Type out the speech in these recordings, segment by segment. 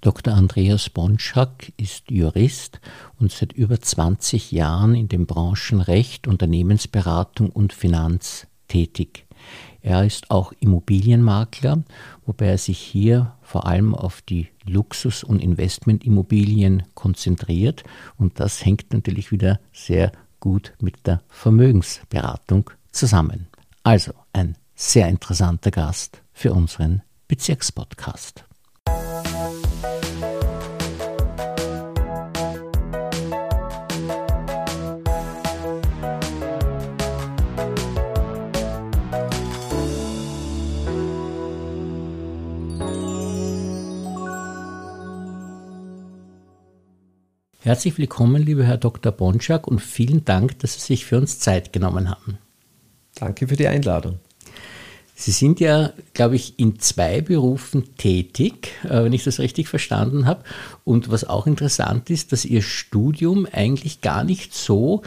Dr. Andreas Bonschak ist Jurist und seit über 20 Jahren in den Branchen Recht, Unternehmensberatung und Finanz tätig. Er ist auch Immobilienmakler, wobei er sich hier vor allem auf die Luxus- und Investmentimmobilien konzentriert. Und das hängt natürlich wieder sehr gut mit der Vermögensberatung zusammen. Also ein sehr interessanter Gast für unseren Bezirkspodcast. Herzlich willkommen, lieber Herr Dr. Bonschak, und vielen Dank, dass Sie sich für uns Zeit genommen haben. Danke für die Einladung. Sie sind ja, glaube ich, in zwei Berufen tätig, äh, wenn ich das richtig verstanden habe. Und was auch interessant ist, dass Ihr Studium eigentlich gar nicht so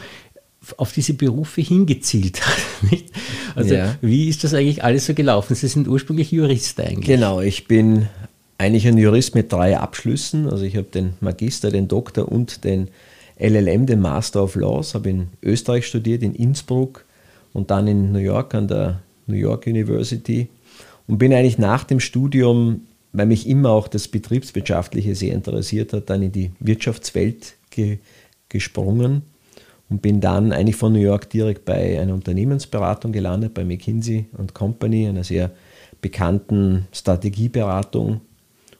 auf diese Berufe hingezielt hat. Nicht? Also ja. wie ist das eigentlich alles so gelaufen? Sie sind ursprünglich Jurist eigentlich. Genau, ich bin eigentlich ein Jurist mit drei Abschlüssen. Also ich habe den Magister, den Doktor und den LLM, den Master of Laws, habe in Österreich studiert, in Innsbruck und dann in New York an der New York University und bin eigentlich nach dem Studium, weil mich immer auch das Betriebswirtschaftliche sehr interessiert hat, dann in die Wirtschaftswelt ge gesprungen und bin dann eigentlich von New York direkt bei einer Unternehmensberatung gelandet, bei McKinsey Company, einer sehr bekannten Strategieberatung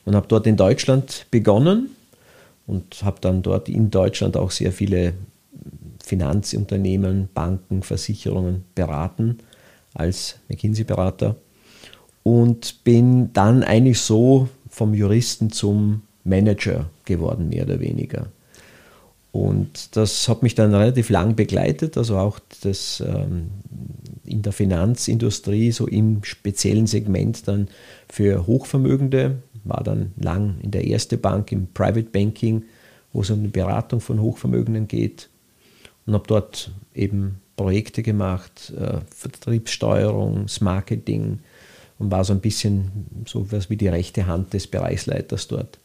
und habe dort in Deutschland begonnen und habe dann dort in Deutschland auch sehr viele Finanzunternehmen, Banken, Versicherungen beraten als McKinsey-Berater und bin dann eigentlich so vom Juristen zum Manager geworden, mehr oder weniger. Und das hat mich dann relativ lang begleitet, also auch das ähm, in der Finanzindustrie, so im speziellen Segment dann für Hochvermögende war dann lang in der ersten Bank im Private Banking, wo es um die Beratung von Hochvermögenden geht und habe dort eben Projekte gemacht, äh, Vertriebssteuerung, das Marketing und war so ein bisschen so was wie die rechte Hand des Bereichsleiters dort.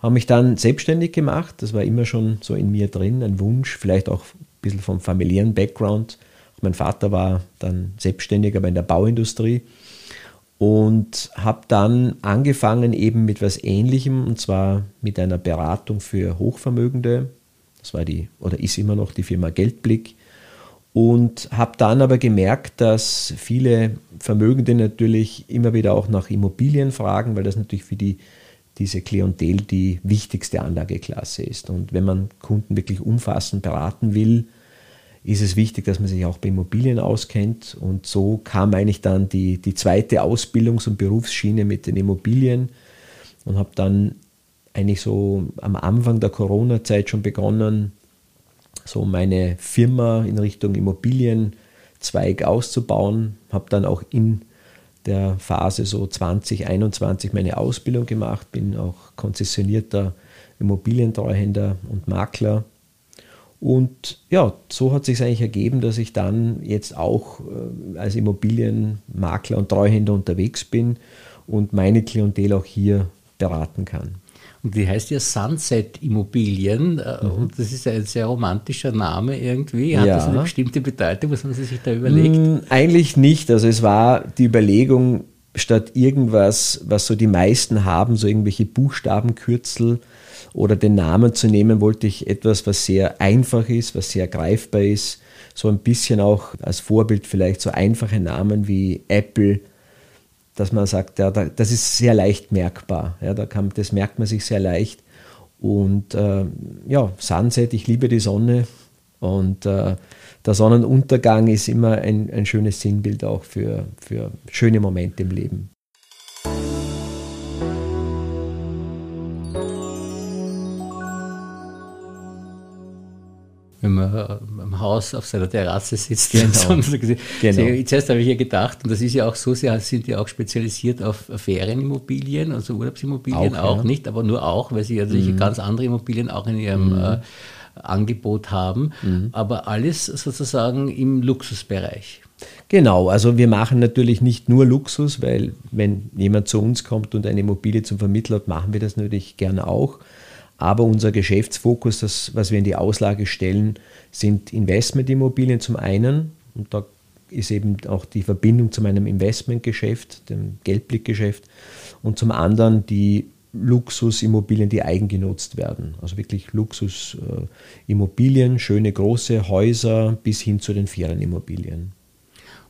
Habe mich dann selbstständig gemacht, das war immer schon so in mir drin, ein Wunsch, vielleicht auch ein bisschen vom familiären Background. Mein Vater war dann selbstständig, aber in der Bauindustrie und habe dann angefangen eben mit was Ähnlichem und zwar mit einer Beratung für Hochvermögende. Das war die oder ist immer noch die Firma Geldblick und habe dann aber gemerkt, dass viele Vermögende natürlich immer wieder auch nach Immobilien fragen, weil das natürlich für die diese Klientel die wichtigste Anlageklasse ist. Und wenn man Kunden wirklich umfassend beraten will, ist es wichtig, dass man sich auch bei Immobilien auskennt. Und so kam eigentlich dann die, die zweite Ausbildungs- und Berufsschiene mit den Immobilien und habe dann eigentlich so am Anfang der Corona-Zeit schon begonnen, so meine Firma in Richtung Immobilienzweig auszubauen. Habe dann auch in der Phase so 2021 meine Ausbildung gemacht, bin auch konzessionierter Immobilientreuhänder und Makler und ja, so hat sich eigentlich ergeben, dass ich dann jetzt auch äh, als Immobilienmakler und Treuhänder unterwegs bin und meine Klientel auch hier beraten kann. Und die heißt ja Sunset Immobilien. Äh, mhm. Und das ist ein sehr romantischer Name irgendwie. Hat ja. das eine bestimmte Bedeutung? Was haben Sie sich da überlegt? Mm, eigentlich nicht. Also es war die Überlegung, statt irgendwas, was so die meisten haben, so irgendwelche Buchstabenkürzel, oder den Namen zu nehmen, wollte ich etwas, was sehr einfach ist, was sehr greifbar ist. So ein bisschen auch als Vorbild vielleicht so einfache Namen wie Apple, dass man sagt, ja, das ist sehr leicht merkbar. Ja, da kann, das merkt man sich sehr leicht. Und äh, ja, Sunset, ich liebe die Sonne und äh, der Sonnenuntergang ist immer ein, ein schönes Sinnbild auch für, für schöne Momente im Leben. Wenn man im Haus auf seiner Terrasse sitzt. Genau. genau. Zuerst habe ich ja gedacht, und das ist ja auch so, Sie sind ja auch spezialisiert auf Ferienimmobilien, also Urlaubsimmobilien auch, auch ja. nicht, aber nur auch, weil Sie ja mhm. ganz andere Immobilien auch in Ihrem mhm. äh, Angebot haben, mhm. aber alles sozusagen im Luxusbereich. Genau, also wir machen natürlich nicht nur Luxus, weil wenn jemand zu uns kommt und eine Immobilie zum Vermittler hat, machen wir das natürlich gerne auch. Aber unser Geschäftsfokus, das, was wir in die Auslage stellen, sind Investmentimmobilien zum einen. Und da ist eben auch die Verbindung zu meinem Investmentgeschäft, dem Geldblickgeschäft. Und zum anderen die Luxusimmobilien, die eigengenutzt werden. Also wirklich Luxusimmobilien, schöne große Häuser bis hin zu den Ferienimmobilien.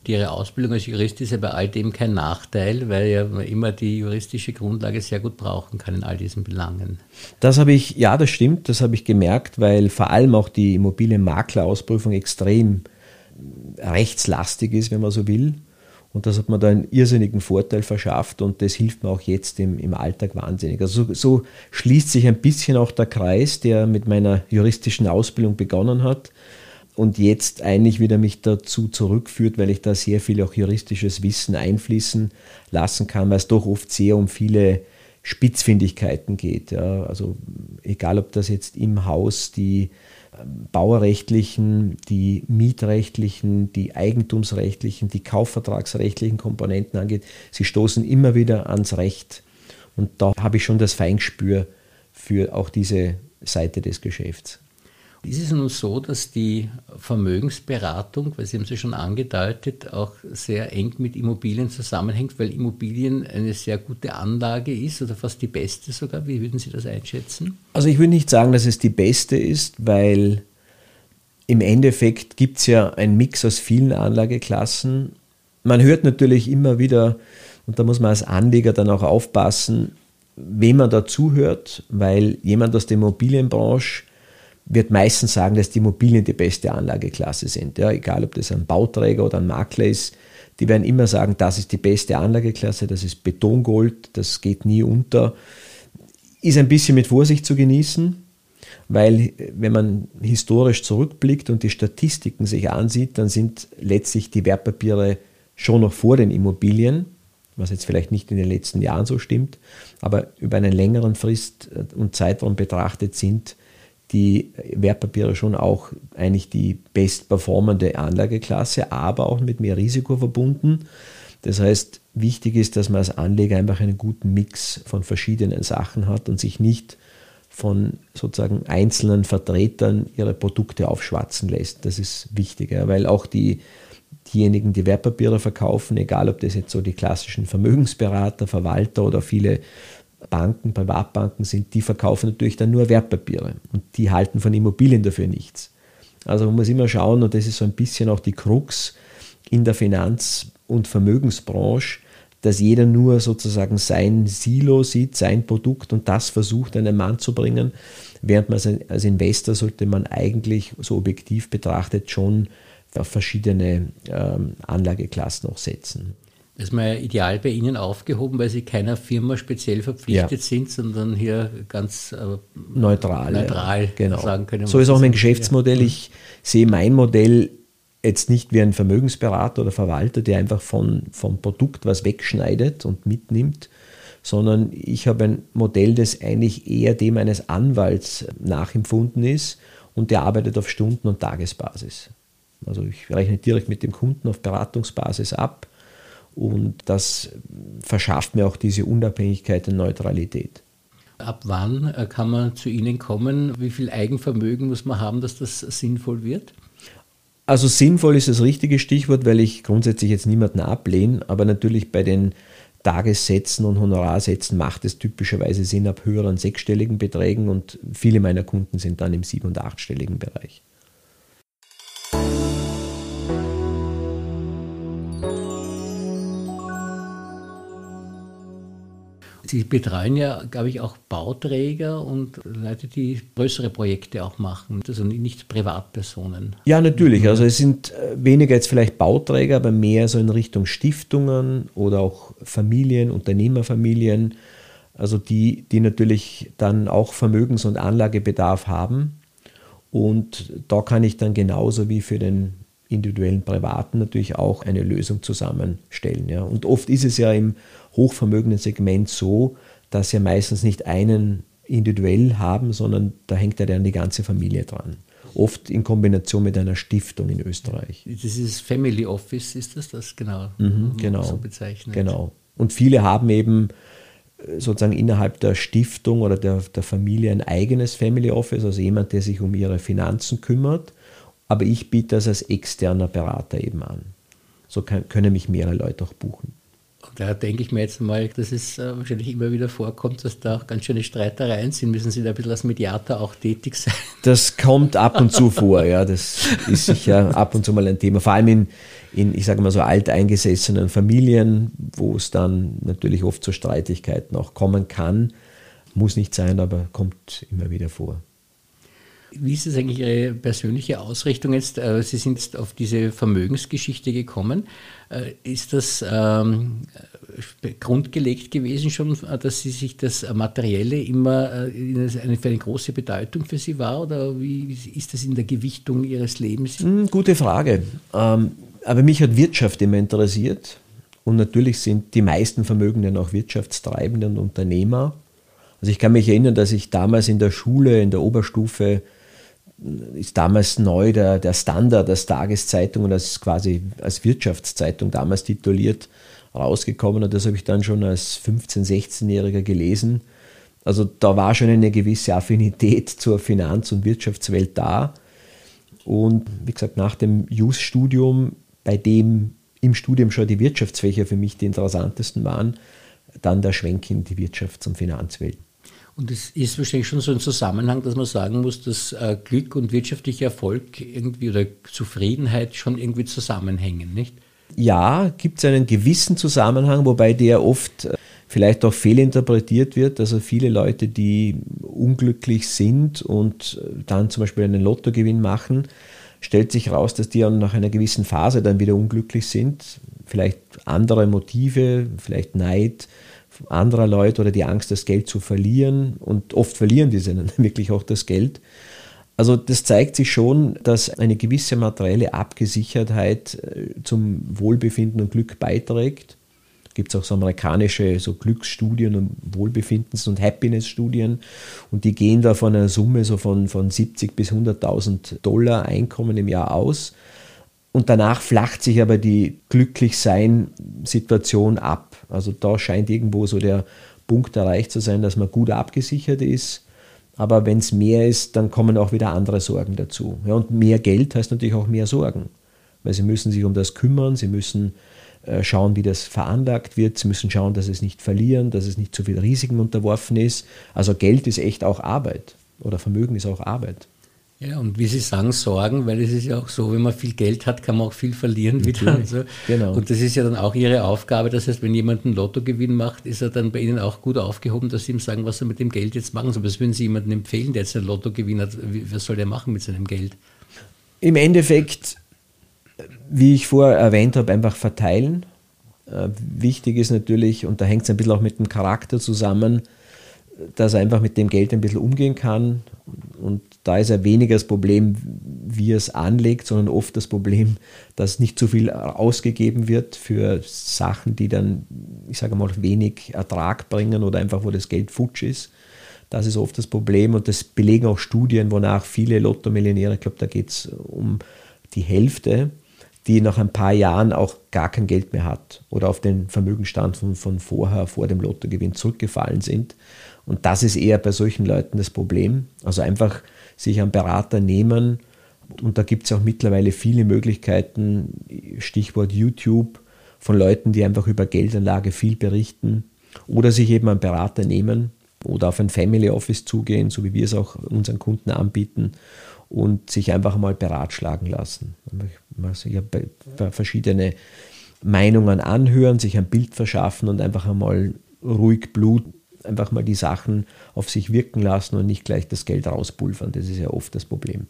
Ihre Ausbildung als Jurist ist ja bei all dem kein Nachteil, weil ja man immer die juristische Grundlage sehr gut brauchen kann in all diesen Belangen. Das habe ich, ja, das stimmt, das habe ich gemerkt, weil vor allem auch die Immobilienmaklerausprüfung extrem rechtslastig ist, wenn man so will. Und das hat mir da einen irrsinnigen Vorteil verschafft und das hilft mir auch jetzt im, im Alltag wahnsinnig. Also so, so schließt sich ein bisschen auch der Kreis, der mit meiner juristischen Ausbildung begonnen hat und jetzt eigentlich wieder mich dazu zurückführt, weil ich da sehr viel auch juristisches Wissen einfließen lassen kann, weil es doch oft sehr um viele Spitzfindigkeiten geht. Ja. Also egal, ob das jetzt im Haus die ähm, baurechtlichen, die mietrechtlichen, die eigentumsrechtlichen, die kaufvertragsrechtlichen Komponenten angeht, sie stoßen immer wieder ans Recht. Und da habe ich schon das Feingespür für auch diese Seite des Geschäfts. Ist es nun so, dass die Vermögensberatung, weil Sie haben es schon angedeutet, auch sehr eng mit Immobilien zusammenhängt, weil Immobilien eine sehr gute Anlage ist oder fast die beste sogar? Wie würden Sie das einschätzen? Also ich würde nicht sagen, dass es die beste ist, weil im Endeffekt gibt es ja einen Mix aus vielen Anlageklassen. Man hört natürlich immer wieder, und da muss man als Anleger dann auch aufpassen, wem man da zuhört, weil jemand aus der Immobilienbranche wird meistens sagen, dass die Immobilien die beste Anlageklasse sind. Ja, egal, ob das ein Bauträger oder ein Makler ist, die werden immer sagen, das ist die beste Anlageklasse, das ist Betongold, das geht nie unter. Ist ein bisschen mit Vorsicht zu genießen, weil wenn man historisch zurückblickt und die Statistiken sich ansieht, dann sind letztlich die Wertpapiere schon noch vor den Immobilien, was jetzt vielleicht nicht in den letzten Jahren so stimmt, aber über einen längeren Frist und Zeitraum betrachtet sind die Wertpapiere schon auch eigentlich die bestperformende Anlageklasse, aber auch mit mehr Risiko verbunden. Das heißt, wichtig ist, dass man als Anleger einfach einen guten Mix von verschiedenen Sachen hat und sich nicht von sozusagen einzelnen Vertretern ihre Produkte aufschwatzen lässt. Das ist wichtiger, weil auch die, diejenigen, die Wertpapiere verkaufen, egal ob das jetzt so die klassischen Vermögensberater, Verwalter oder viele Banken, Privatbanken sind, die verkaufen natürlich dann nur Wertpapiere und die halten von Immobilien dafür nichts. Also man muss immer schauen, und das ist so ein bisschen auch die Krux in der Finanz- und Vermögensbranche, dass jeder nur sozusagen sein Silo sieht, sein Produkt und das versucht, einen Mann zu bringen, während man als Investor sollte man eigentlich so objektiv betrachtet schon auf verschiedene ähm, Anlageklassen auch setzen. Das ist mal ideal bei Ihnen aufgehoben, weil Sie keiner Firma speziell verpflichtet ja. sind, sondern hier ganz äh, neutral, neutral ja, genau. sagen können. So ist auch mein Geschäftsmodell. Ich sehe mein Modell jetzt nicht wie ein Vermögensberater oder Verwalter, der einfach von, vom Produkt was wegschneidet und mitnimmt, sondern ich habe ein Modell, das eigentlich eher dem eines Anwalts nachempfunden ist und der arbeitet auf Stunden- und Tagesbasis. Also ich rechne direkt mit dem Kunden auf Beratungsbasis ab und das verschafft mir auch diese Unabhängigkeit und Neutralität. Ab wann äh, kann man zu Ihnen kommen? Wie viel Eigenvermögen muss man haben, dass das sinnvoll wird? Also sinnvoll ist das richtige Stichwort, weil ich grundsätzlich jetzt niemanden ablehne, aber natürlich bei den Tagessätzen und Honorarsätzen macht es typischerweise Sinn ab höheren sechsstelligen Beträgen und viele meiner Kunden sind dann im sieben- und achtstelligen Bereich. Sie betreuen ja, glaube ich, auch Bauträger und Leute, die größere Projekte auch machen, also nicht Privatpersonen. Ja, natürlich. Also es sind äh, weniger jetzt vielleicht Bauträger, aber mehr so in Richtung Stiftungen oder auch Familien, Unternehmerfamilien, also die, die natürlich dann auch Vermögens- und Anlagebedarf haben. Und da kann ich dann genauso wie für den individuellen Privaten natürlich auch eine Lösung zusammenstellen. Ja. Und oft ist es ja im hochvermögenden Segment so, dass sie meistens nicht einen individuell haben, sondern da hängt ja dann die ganze Familie dran. oft in Kombination mit einer Stiftung in Österreich. Das ist Family Office, ist das das genau? Mhm, genau. So bezeichnet. Genau. Und viele haben eben äh, sozusagen innerhalb der Stiftung oder der, der Familie ein eigenes Family Office, also jemand, der sich um ihre Finanzen kümmert. Aber ich biete das als externer Berater eben an. So kann, können mich mehrere Leute auch buchen. Da denke ich mir jetzt mal, dass es äh, wahrscheinlich immer wieder vorkommt, dass da auch ganz schöne Streitereien sind. Müssen Sie da ein bisschen als Mediator auch tätig sein? Das kommt ab und zu vor, ja. Das ist sicher ab und zu mal ein Thema. Vor allem in, in ich sage mal so, alteingesessenen Familien, wo es dann natürlich oft zu Streitigkeiten auch kommen kann. Muss nicht sein, aber kommt immer wieder vor. Wie ist es eigentlich Ihre persönliche Ausrichtung jetzt? Äh, Sie sind jetzt auf diese Vermögensgeschichte gekommen. Äh, ist das ähm, grundgelegt gewesen schon, dass Sie sich das Materielle immer eine, eine große Bedeutung für Sie war? Oder wie ist das in der Gewichtung Ihres Lebens? Hm, gute Frage. Ähm, aber mich hat Wirtschaft immer interessiert. Und natürlich sind die meisten Vermögenden auch Wirtschaftstreibende und Unternehmer. Also ich kann mich erinnern, dass ich damals in der Schule, in der Oberstufe, ist damals neu der, der Standard als Tageszeitung und als quasi als Wirtschaftszeitung damals tituliert rausgekommen und das habe ich dann schon als 15-, 16-Jähriger gelesen. Also da war schon eine gewisse Affinität zur Finanz- und Wirtschaftswelt da. Und wie gesagt, nach dem Jus-Studium, bei dem im Studium schon die Wirtschaftsfächer für mich die interessantesten waren, dann der Schwenk in die Wirtschafts- und Finanzwelt. Und es ist wahrscheinlich schon so ein Zusammenhang, dass man sagen muss, dass äh, Glück und wirtschaftlicher Erfolg irgendwie oder Zufriedenheit schon irgendwie zusammenhängen, nicht? Ja, gibt es einen gewissen Zusammenhang, wobei der oft äh, vielleicht auch fehlinterpretiert wird. Also viele Leute, die unglücklich sind und äh, dann zum Beispiel einen Lottogewinn machen, stellt sich heraus, dass die nach einer gewissen Phase dann wieder unglücklich sind. Vielleicht andere Motive, vielleicht Neid, anderer Leute oder die Angst, das Geld zu verlieren. Und oft verlieren diese dann wirklich auch das Geld. Also das zeigt sich schon, dass eine gewisse materielle Abgesichertheit äh, zum Wohlbefinden und Glück beiträgt. Gibt es auch so amerikanische so Glücksstudien und Wohlbefindens- und Happiness-Studien und die gehen da von einer Summe so von, von 70 bis 100.000 Dollar Einkommen im Jahr aus. Und danach flacht sich aber die Glücklichsein-Situation ab. Also da scheint irgendwo so der Punkt erreicht zu sein, dass man gut abgesichert ist. Aber wenn es mehr ist, dann kommen auch wieder andere Sorgen dazu. Ja, und mehr Geld heißt natürlich auch mehr Sorgen. Weil sie müssen sich um das kümmern, sie müssen äh, schauen, wie das veranlagt wird, sie müssen schauen, dass es nicht verlieren, dass es nicht zu viel Risiken unterworfen ist. Also Geld ist echt auch Arbeit oder Vermögen ist auch Arbeit. Ja, und wie Sie sagen, Sorgen, weil es ist ja auch so, wenn man viel Geld hat, kann man auch viel verlieren wieder. Und, so. genau. und das ist ja dann auch Ihre Aufgabe. Das heißt, wenn jemand einen Lottogewinn macht, ist er dann bei Ihnen auch gut aufgehoben, dass Sie ihm sagen, was er mit dem Geld jetzt machen soll. Was würden Sie jemandem empfehlen, der jetzt einen Lottogewinn hat? Was soll der machen mit seinem Geld? Im Endeffekt, wie ich vorher erwähnt habe, einfach verteilen. Äh, wichtig ist natürlich, und da hängt es ein bisschen auch mit dem Charakter zusammen, dass er einfach mit dem Geld ein bisschen umgehen kann. Und da ist ja weniger das Problem, wie er es anlegt, sondern oft das Problem, dass nicht zu viel ausgegeben wird für Sachen, die dann, ich sage mal, wenig Ertrag bringen oder einfach, wo das Geld futsch ist. Das ist oft das Problem und das belegen auch Studien, wonach viele Lotto-Millionäre, ich glaube, da geht es um die Hälfte, die nach ein paar Jahren auch gar kein Geld mehr hat oder auf den Vermögenstand von, von vorher, vor dem Lottogewinn zurückgefallen sind und das ist eher bei solchen Leuten das Problem. Also einfach sich einen Berater nehmen. Und da gibt es auch mittlerweile viele Möglichkeiten, Stichwort YouTube, von Leuten, die einfach über Geldanlage viel berichten. Oder sich eben einen Berater nehmen oder auf ein Family Office zugehen, so wie wir es auch unseren Kunden anbieten und sich einfach mal beratschlagen lassen. Sich verschiedene Meinungen anhören, sich ein Bild verschaffen und einfach einmal ruhig Blut einfach mal die Sachen auf sich wirken lassen und nicht gleich das Geld rauspulvern. Das ist ja oft das Problem.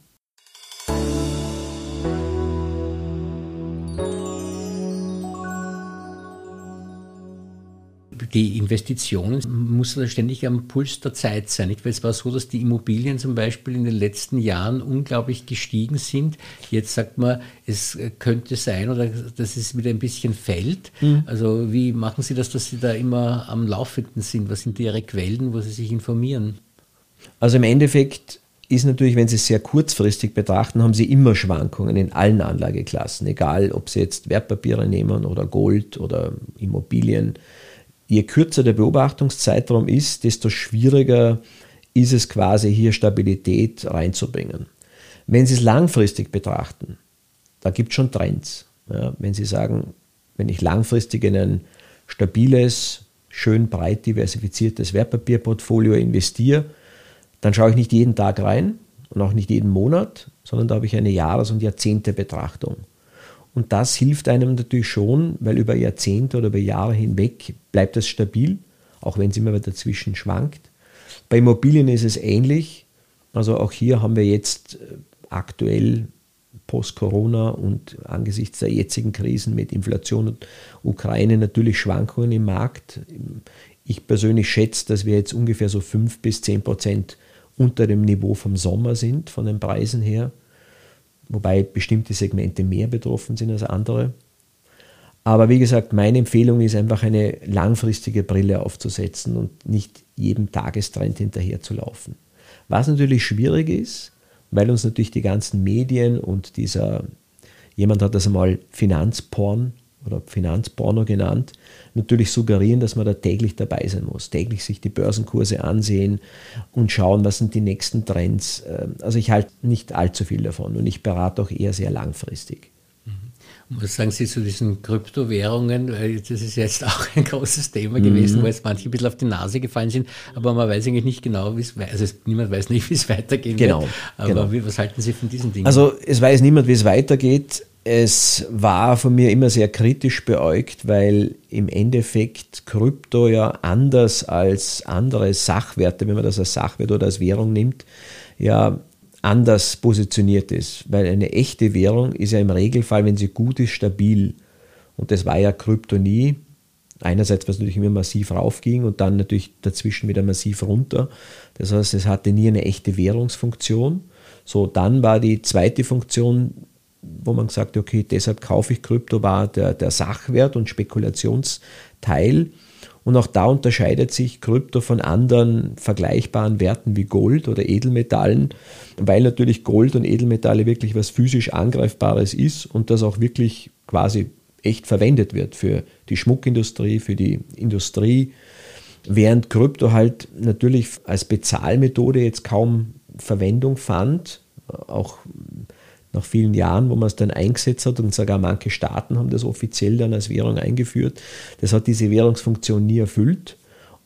Die Investitionen muss ständig am Puls der Zeit sein. Nicht? Weil es war so, dass die Immobilien zum Beispiel in den letzten Jahren unglaublich gestiegen sind. Jetzt sagt man, es könnte sein oder dass es wieder ein bisschen fällt. Mhm. Also wie machen Sie das, dass Sie da immer am Laufenden sind? Was sind Ihre Quellen, wo Sie sich informieren? Also im Endeffekt ist natürlich, wenn Sie es sehr kurzfristig betrachten, haben Sie immer Schwankungen in allen Anlageklassen, egal ob Sie jetzt Wertpapiere nehmen oder Gold oder Immobilien. Je kürzer der Beobachtungszeitraum ist, desto schwieriger ist es quasi hier Stabilität reinzubringen. Wenn Sie es langfristig betrachten, da gibt es schon Trends. Ja, wenn Sie sagen, wenn ich langfristig in ein stabiles, schön breit diversifiziertes Wertpapierportfolio investiere, dann schaue ich nicht jeden Tag rein und auch nicht jeden Monat, sondern da habe ich eine Jahres- und Jahrzehntebetrachtung. Und das hilft einem natürlich schon, weil über Jahrzehnte oder über Jahre hinweg bleibt es stabil, auch wenn es immer wieder dazwischen schwankt. Bei Immobilien ist es ähnlich. Also auch hier haben wir jetzt äh, aktuell post-Corona und angesichts der jetzigen Krisen mit Inflation und Ukraine natürlich Schwankungen im Markt. Ich persönlich schätze, dass wir jetzt ungefähr so 5 bis 10 Prozent unter dem Niveau vom Sommer sind, von den Preisen her, wobei bestimmte Segmente mehr betroffen sind als andere. Aber wie gesagt, meine Empfehlung ist einfach eine langfristige Brille aufzusetzen und nicht jedem Tagestrend hinterher zu laufen. Was natürlich schwierig ist, weil uns natürlich die ganzen Medien und dieser, jemand hat das einmal Finanzporn oder Finanzporno genannt, natürlich suggerieren, dass man da täglich dabei sein muss, täglich sich die Börsenkurse ansehen und schauen, was sind die nächsten Trends. Ähm, also ich halte nicht allzu viel davon und ich berate auch eher sehr langfristig. Und was sagen Sie zu diesen Kryptowährungen? Das ist jetzt auch ein großes Thema gewesen, mhm. wo jetzt manche ein bisschen auf die Nase gefallen sind, aber man weiß eigentlich nicht genau, wie es also niemand weiß nicht, wie es weitergehen genau, wird. Aber genau. Wie, was halten Sie von diesen Dingen? Also es weiß niemand, wie es weitergeht. Es war von mir immer sehr kritisch beäugt, weil im Endeffekt Krypto ja anders als andere Sachwerte, wenn man das als Sachwert oder als Währung nimmt, ja anders positioniert ist. Weil eine echte Währung ist ja im Regelfall, wenn sie gut ist, stabil. Und das war ja Krypto nie. Einerseits, was natürlich immer massiv raufging und dann natürlich dazwischen wieder massiv runter. Das heißt, es hatte nie eine echte Währungsfunktion. So, dann war die zweite Funktion, wo man gesagt hat, okay, deshalb kaufe ich Krypto, war der, der Sachwert und Spekulationsteil. Und auch da unterscheidet sich Krypto von anderen vergleichbaren Werten wie Gold oder Edelmetallen, weil natürlich Gold und Edelmetalle wirklich was physisch Angreifbares ist und das auch wirklich quasi echt verwendet wird für die Schmuckindustrie, für die Industrie, während Krypto halt natürlich als Bezahlmethode jetzt kaum Verwendung fand, auch nach vielen Jahren, wo man es dann eingesetzt hat und sogar manche Staaten haben das offiziell dann als Währung eingeführt. Das hat diese Währungsfunktion nie erfüllt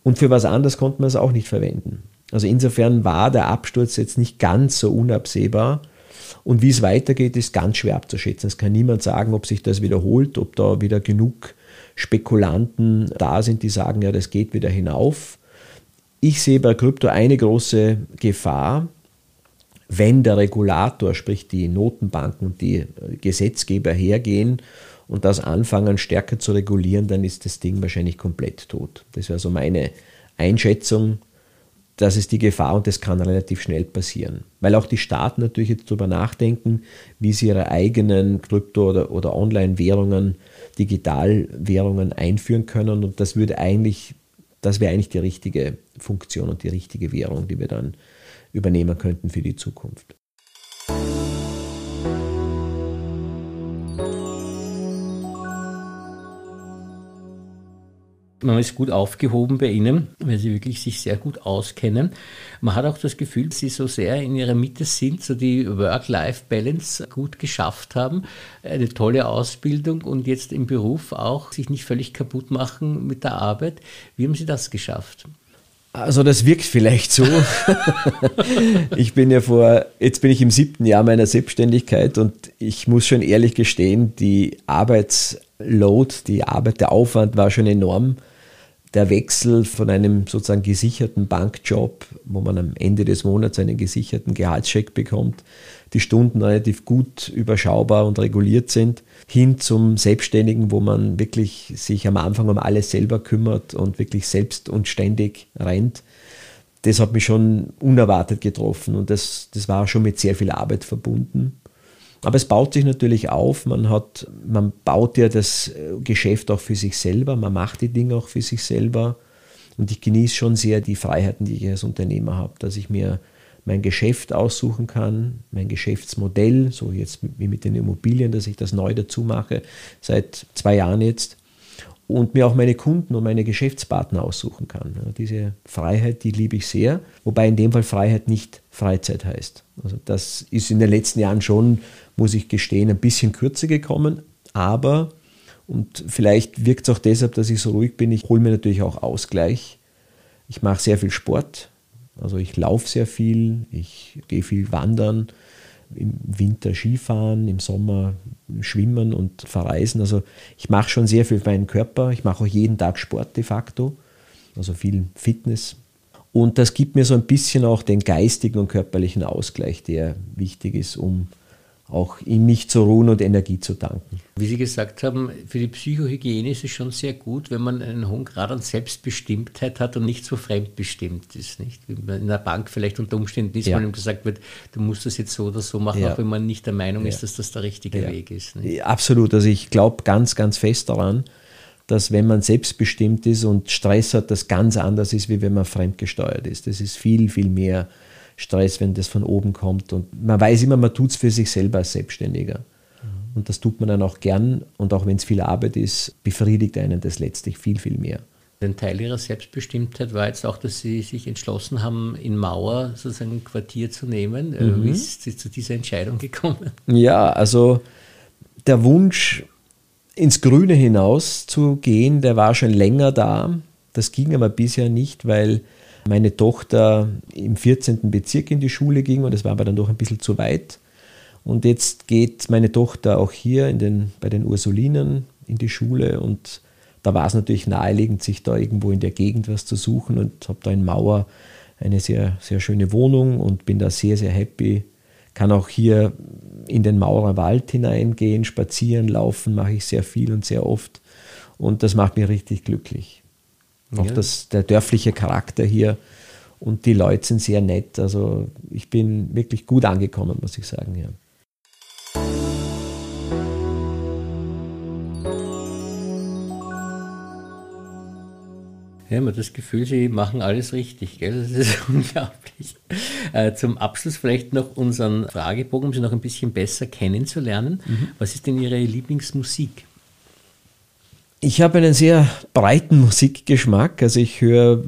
und für was anderes konnte man es auch nicht verwenden. Also insofern war der Absturz jetzt nicht ganz so unabsehbar. Und wie es weitergeht, ist ganz schwer abzuschätzen. Es kann niemand sagen, ob sich das wiederholt, ob da wieder genug Spekulanten da sind, die sagen, ja, das geht wieder hinauf. Ich sehe bei Krypto eine große Gefahr, wenn der Regulator, sprich die Notenbanken und die Gesetzgeber hergehen und das anfangen stärker zu regulieren, dann ist das Ding wahrscheinlich komplett tot. Das wäre so meine Einschätzung. Das ist die Gefahr und das kann relativ schnell passieren. Weil auch die Staaten natürlich jetzt darüber nachdenken, wie sie ihre eigenen Krypto- oder, oder Online-Währungen, Digitalwährungen einführen können. Und das würde eigentlich, das wäre eigentlich die richtige Funktion und die richtige Währung, die wir dann übernehmen könnten für die Zukunft. Man ist gut aufgehoben bei Ihnen, weil Sie wirklich sich sehr gut auskennen. Man hat auch das Gefühl, dass Sie so sehr in Ihrer Mitte sind, so die Work-Life-Balance gut geschafft haben, eine tolle Ausbildung und jetzt im Beruf auch sich nicht völlig kaputt machen mit der Arbeit. Wie haben Sie das geschafft? Also das wirkt vielleicht so. ich bin ja vor, jetzt bin ich im siebten Jahr meiner Selbstständigkeit und ich muss schon ehrlich gestehen, die Arbeitsload, die Arbeit, der Aufwand war schon enorm. Der Wechsel von einem sozusagen gesicherten Bankjob, wo man am Ende des Monats einen gesicherten Gehaltscheck bekommt, die Stunden relativ gut überschaubar und reguliert sind, hin zum Selbstständigen, wo man wirklich sich am Anfang um alles selber kümmert und wirklich selbst und ständig rennt. Das hat mich schon unerwartet getroffen und das, das war schon mit sehr viel Arbeit verbunden. Aber es baut sich natürlich auf. Man, hat, man baut ja das Geschäft auch für sich selber, man macht die Dinge auch für sich selber. Und ich genieße schon sehr die Freiheiten, die ich als Unternehmer habe, dass ich mir mein Geschäft aussuchen kann, mein Geschäftsmodell, so jetzt wie mit den Immobilien, dass ich das neu dazu mache, seit zwei Jahren jetzt, und mir auch meine Kunden und meine Geschäftspartner aussuchen kann. diese Freiheit, die liebe ich sehr, wobei in dem Fall Freiheit nicht Freizeit heißt. Also das ist in den letzten Jahren schon, muss ich gestehen, ein bisschen kürzer gekommen, aber, und vielleicht wirkt es auch deshalb, dass ich so ruhig bin, ich hole mir natürlich auch Ausgleich. Ich mache sehr viel Sport, also ich laufe sehr viel, ich gehe viel wandern, im Winter Skifahren, im Sommer schwimmen und verreisen. Also ich mache schon sehr viel für meinen Körper. Ich mache auch jeden Tag Sport de facto, also viel Fitness. Und das gibt mir so ein bisschen auch den geistigen und körperlichen Ausgleich, der wichtig ist, um auch in mich zu ruhen und Energie zu tanken. Wie Sie gesagt haben, für die Psychohygiene ist es schon sehr gut, wenn man einen hohen Grad an Selbstbestimmtheit hat und nicht so fremdbestimmt ist. Nicht? Wie man in der Bank vielleicht unter Umständen ist, ja. man ihm gesagt wird, du musst das jetzt so oder so machen, ja. auch wenn man nicht der Meinung ja. ist, dass das der richtige Weg ist. Nicht? Absolut. Also ich glaube ganz, ganz fest daran, dass wenn man selbstbestimmt ist und Stress hat, das ganz anders ist, wie wenn man fremdgesteuert ist. Das ist viel, viel mehr Stress, wenn das von oben kommt. Und man weiß immer, man tut es für sich selber als Selbstständiger. Mhm. Und das tut man dann auch gern. Und auch wenn es viel Arbeit ist, befriedigt einen das letztlich viel, viel mehr. Ein Teil ihrer Selbstbestimmtheit war jetzt auch, dass sie sich entschlossen haben, in Mauer sozusagen ein Quartier zu nehmen. Äh, mhm. Wie ist sie zu dieser Entscheidung gekommen? Ja, also der Wunsch, ins Grüne hinaus zu gehen, der war schon länger da. Das ging aber bisher nicht, weil meine Tochter im 14. Bezirk in die Schule ging und es war aber dann doch ein bisschen zu weit. Und jetzt geht meine Tochter auch hier in den, bei den Ursulinen in die Schule und da war es natürlich naheliegend, sich da irgendwo in der Gegend was zu suchen und habe da in Mauer eine sehr, sehr schöne Wohnung und bin da sehr, sehr happy. Kann auch hier in den Maurer Wald hineingehen, spazieren, laufen, mache ich sehr viel und sehr oft. Und das macht mich richtig glücklich. Auch ja. das, der dörfliche Charakter hier und die Leute sind sehr nett. Also ich bin wirklich gut angekommen, muss ich sagen. Ja. Ja, man hat das Gefühl, sie machen alles richtig, gell? Das ist unglaublich. Äh, zum Abschluss vielleicht noch unseren Fragebogen, um Sie noch ein bisschen besser kennenzulernen. Mhm. Was ist denn Ihre Lieblingsmusik? Ich habe einen sehr breiten Musikgeschmack. Also ich höre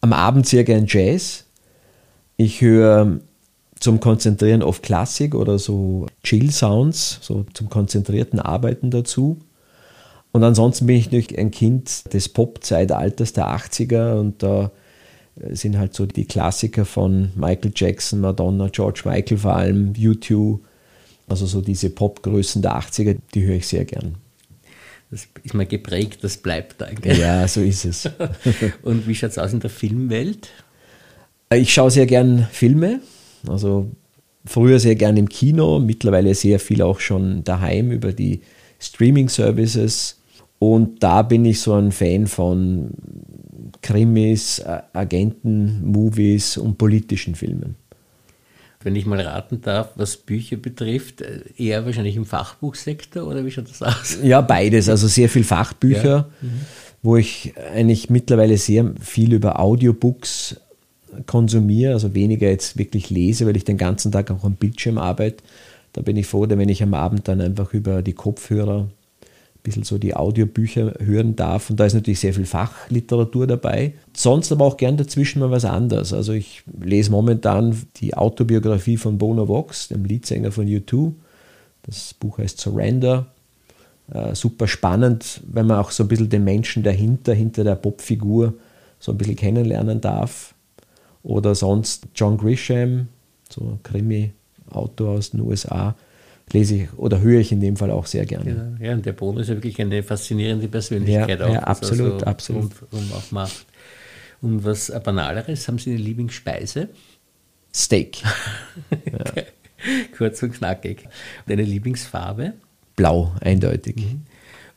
am Abend sehr gern Jazz. Ich höre zum Konzentrieren oft Klassik oder so Chill-Sounds, so zum konzentrierten Arbeiten dazu. Und ansonsten bin ich natürlich ein Kind des Pop-Zeitalters der 80er und da sind halt so die Klassiker von Michael Jackson, Madonna, George Michael vor allem, U2, also so diese Popgrößen der 80er, die höre ich sehr gern das ist mal geprägt, das bleibt da. Gell? Ja, so ist es. Und wie schaut es aus in der Filmwelt? Ich schaue sehr gern Filme, also früher sehr gern im Kino, mittlerweile sehr viel auch schon daheim über die Streaming-Services. Und da bin ich so ein Fan von Krimis, Agenten, Movies und politischen Filmen wenn ich mal raten darf, was Bücher betrifft, äh, eher wahrscheinlich im Fachbuchsektor oder wie schaut das aus? Ja, beides. Also sehr viel Fachbücher, ja. mhm. wo ich eigentlich mittlerweile sehr viel über Audiobooks konsumiere, also weniger jetzt wirklich lese, weil ich den ganzen Tag auch am Bildschirm arbeite. Da bin ich froh, wenn ich am Abend dann einfach über die Kopfhörer bisschen so die Audiobücher hören darf. Und da ist natürlich sehr viel Fachliteratur dabei. Sonst aber auch gern dazwischen mal was anderes. Also ich lese momentan die Autobiografie von Bono Vox, dem Leadsänger von U2. Das Buch heißt Surrender. Äh, super spannend, wenn man auch so ein bisschen den Menschen dahinter, hinter der Popfigur so ein bisschen kennenlernen darf. Oder sonst John Grisham, so Krimi-Autor aus den USA lese ich oder höre ich in dem Fall auch sehr gerne. Ja, ja und der Bono ist ja wirklich eine faszinierende Persönlichkeit ja, auch. Ja, absolut, also absolut. Und, und auch macht. Und was Banaleres, haben Sie eine Lieblingsspeise? Steak. ja. Kurz und knackig. Und eine Lieblingsfarbe? Blau, eindeutig. Mhm.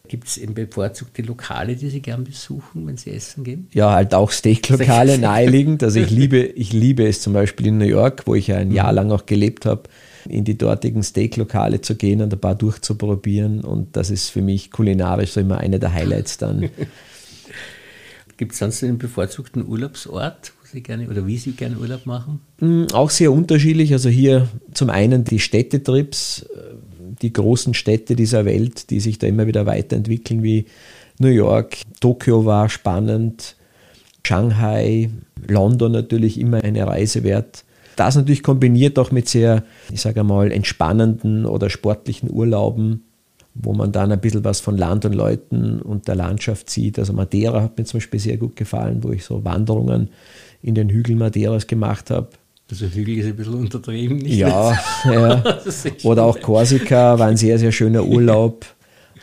Gibt es bevorzugte Lokale, die Sie gern besuchen, wenn Sie essen gehen? Ja, halt auch Steaklokale naheliegend. Also ich liebe, ich liebe es zum Beispiel in New York, wo ich ja ein Jahr lang auch gelebt habe, in die dortigen Steaklokale zu gehen und ein paar durchzuprobieren. Und das ist für mich kulinarisch so immer eine der Highlights dann. Gibt es sonst einen bevorzugten Urlaubsort, wo Sie gerne oder wie Sie gerne Urlaub machen? Mm, auch sehr unterschiedlich. Also hier zum einen die Städtetrips, äh, die großen Städte dieser Welt, die sich da immer wieder weiterentwickeln, wie New York, Tokio war spannend, Shanghai, London natürlich immer eine Reise wert. Das natürlich kombiniert auch mit sehr, ich sage mal, entspannenden oder sportlichen Urlauben, wo man dann ein bisschen was von Land und Leuten und der Landschaft sieht. Also Madeira hat mir zum Beispiel sehr gut gefallen, wo ich so Wanderungen in den Hügeln Madeiras gemacht habe. Also Hügel ist ein bisschen untertrieben. Nicht ja, ja. oder auch Korsika war ein sehr, sehr schöner Urlaub.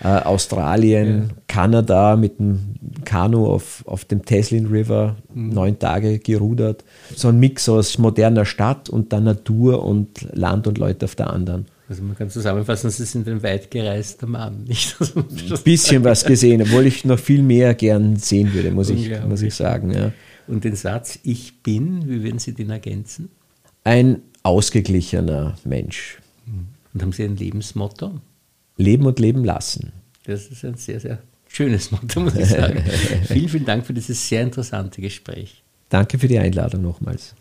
Äh, Australien, ja. Kanada mit dem Kanu auf, auf dem Teslin River, mhm. neun Tage gerudert. So ein Mix aus moderner Stadt und dann Natur und Land und Leute auf der anderen. Also man kann zusammenfassen, Sie sind ein weit gereister Mann, nicht? ein bisschen was gesehen, obwohl ich noch viel mehr gern sehen würde, muss, ich, muss ich sagen. Ja. Und den Satz Ich bin, wie würden Sie den ergänzen? Ein ausgeglichener Mensch. Und haben Sie ein Lebensmotto? Leben und leben lassen. Das ist ein sehr, sehr schönes Motto, muss ich sagen. vielen, vielen Dank für dieses sehr interessante Gespräch. Danke für die Einladung nochmals.